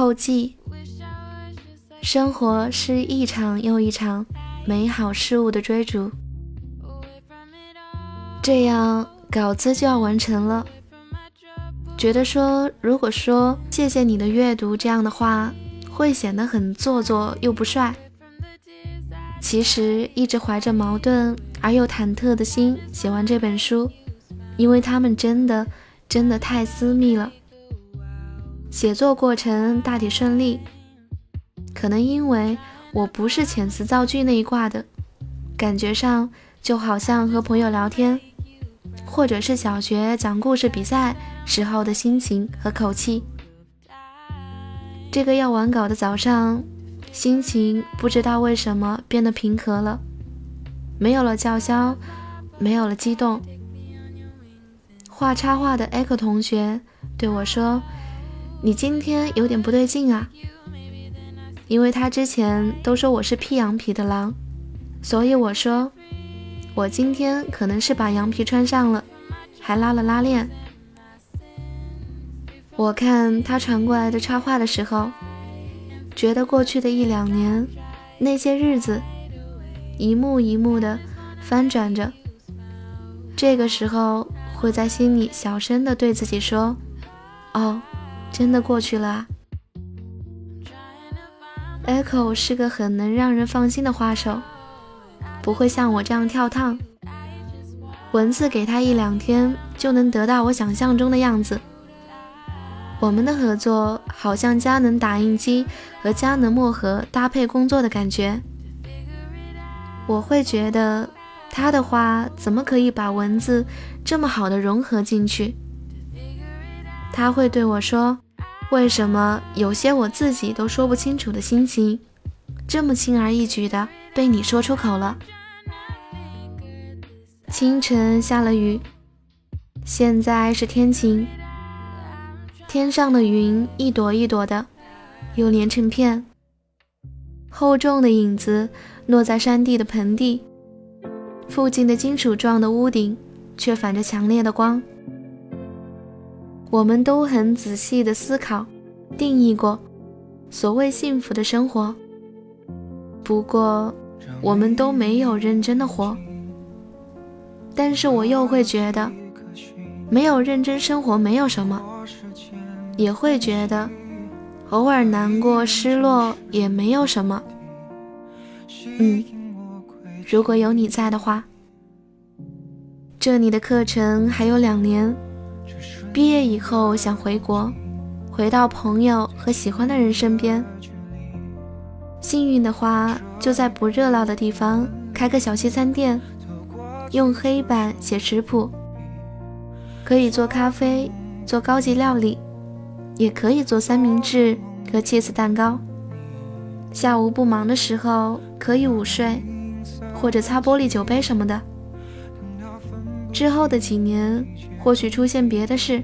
后记。生活是一场又一场美好事物的追逐。这样稿子就要完成了。觉得说，如果说谢谢你的阅读这样的话，会显得很做作又不帅。其实一直怀着矛盾而又忐忑的心写完这本书，因为他们真的真的太私密了。写作过程大体顺利，可能因为我不是遣词造句那一挂的，感觉上就好像和朋友聊天。或者是小学讲故事比赛时候的心情和口气。这个要完稿的早上，心情不知道为什么变得平和了，没有了叫嚣，没有了激动。画插画的 Echo 同学对我说：“你今天有点不对劲啊。”因为他之前都说我是披羊皮的狼，所以我说。我今天可能是把羊皮穿上了，还拉了拉链。我看他传过来的插画的时候，觉得过去的一两年那些日子，一幕一幕的翻转着。这个时候会在心里小声的对自己说：“哦，真的过去了啊。” Echo 是个很能让人放心的画手。不会像我这样跳烫，文字给他一两天就能得到我想象中的样子。我们的合作好像佳能打印机和佳能墨盒搭配工作的感觉。我会觉得他的话怎么可以把文字这么好的融合进去？他会对我说：“为什么有些我自己都说不清楚的心情，这么轻而易举的？”被你说出口了。清晨下了雨，现在是天晴。天上的云一朵一朵的，又连成片。厚重的影子落在山地的盆地，附近的金属状的屋顶却反着强烈的光。我们都很仔细的思考、定义过所谓幸福的生活。不过，我们都没有认真的活。但是我又会觉得，没有认真生活没有什么，也会觉得，偶尔难过、失落也没有什么。嗯，如果有你在的话，这里的课程还有两年，毕业以后想回国，回到朋友和喜欢的人身边。幸运的话，就在不热闹的地方开个小西餐店，用黑板写食谱，可以做咖啡，做高级料理，也可以做三明治和切丝蛋糕。下午不忙的时候，可以午睡，或者擦玻璃酒杯什么的。之后的几年，或许出现别的事，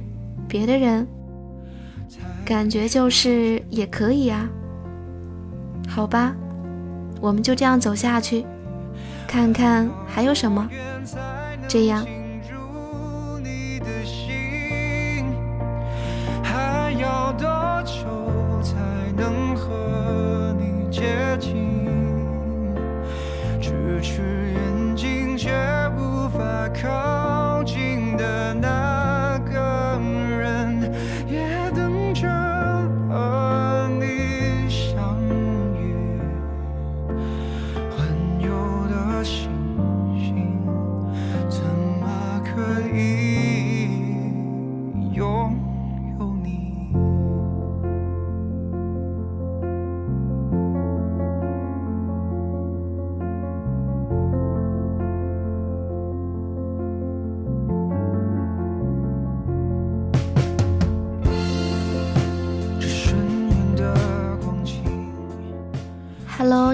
别的人，感觉就是也可以啊。好吧，我们就这样走下去，看看还有什么。这样。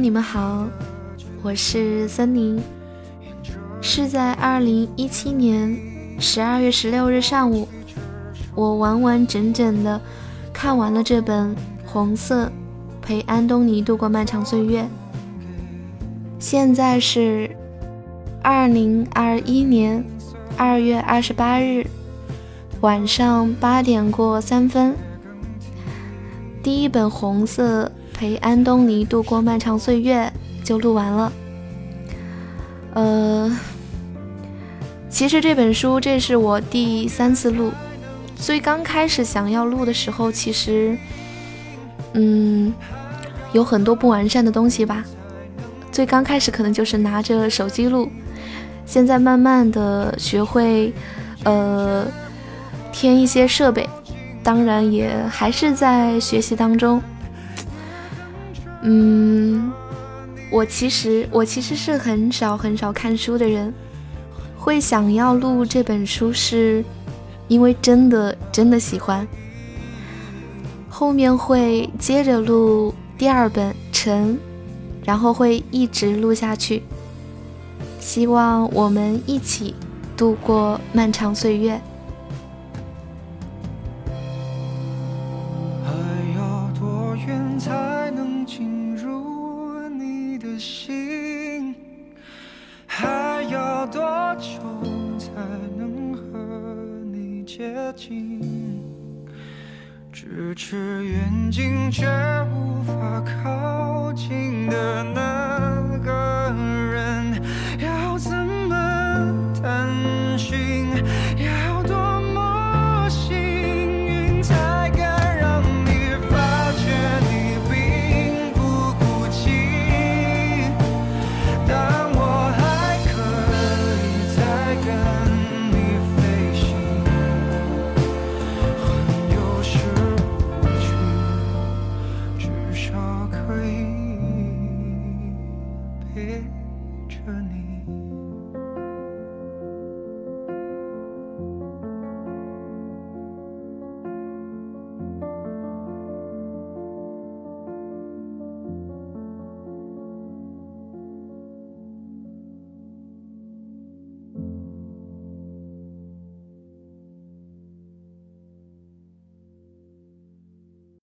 你们好，我是森林。是在二零一七年十二月十六日上午，我完完整整的看完了这本《红色》，陪安东尼度过漫长岁月。现在是二零二一年二月二十八日晚上八点过三分。第一本红色陪安东尼度过漫长岁月就录完了。呃，其实这本书这是我第三次录，最刚开始想要录的时候，其实，嗯，有很多不完善的东西吧。最刚开始可能就是拿着手机录，现在慢慢的学会，呃，添一些设备，当然也还是在学习当中。嗯。我其实我其实是很少很少看书的人，会想要录这本书，是因为真的真的喜欢。后面会接着录第二本《晨》，然后会一直录下去。希望我们一起度过漫长岁月。心还要多久才能和你接近？咫尺远近，却无法靠近的那。可以陪。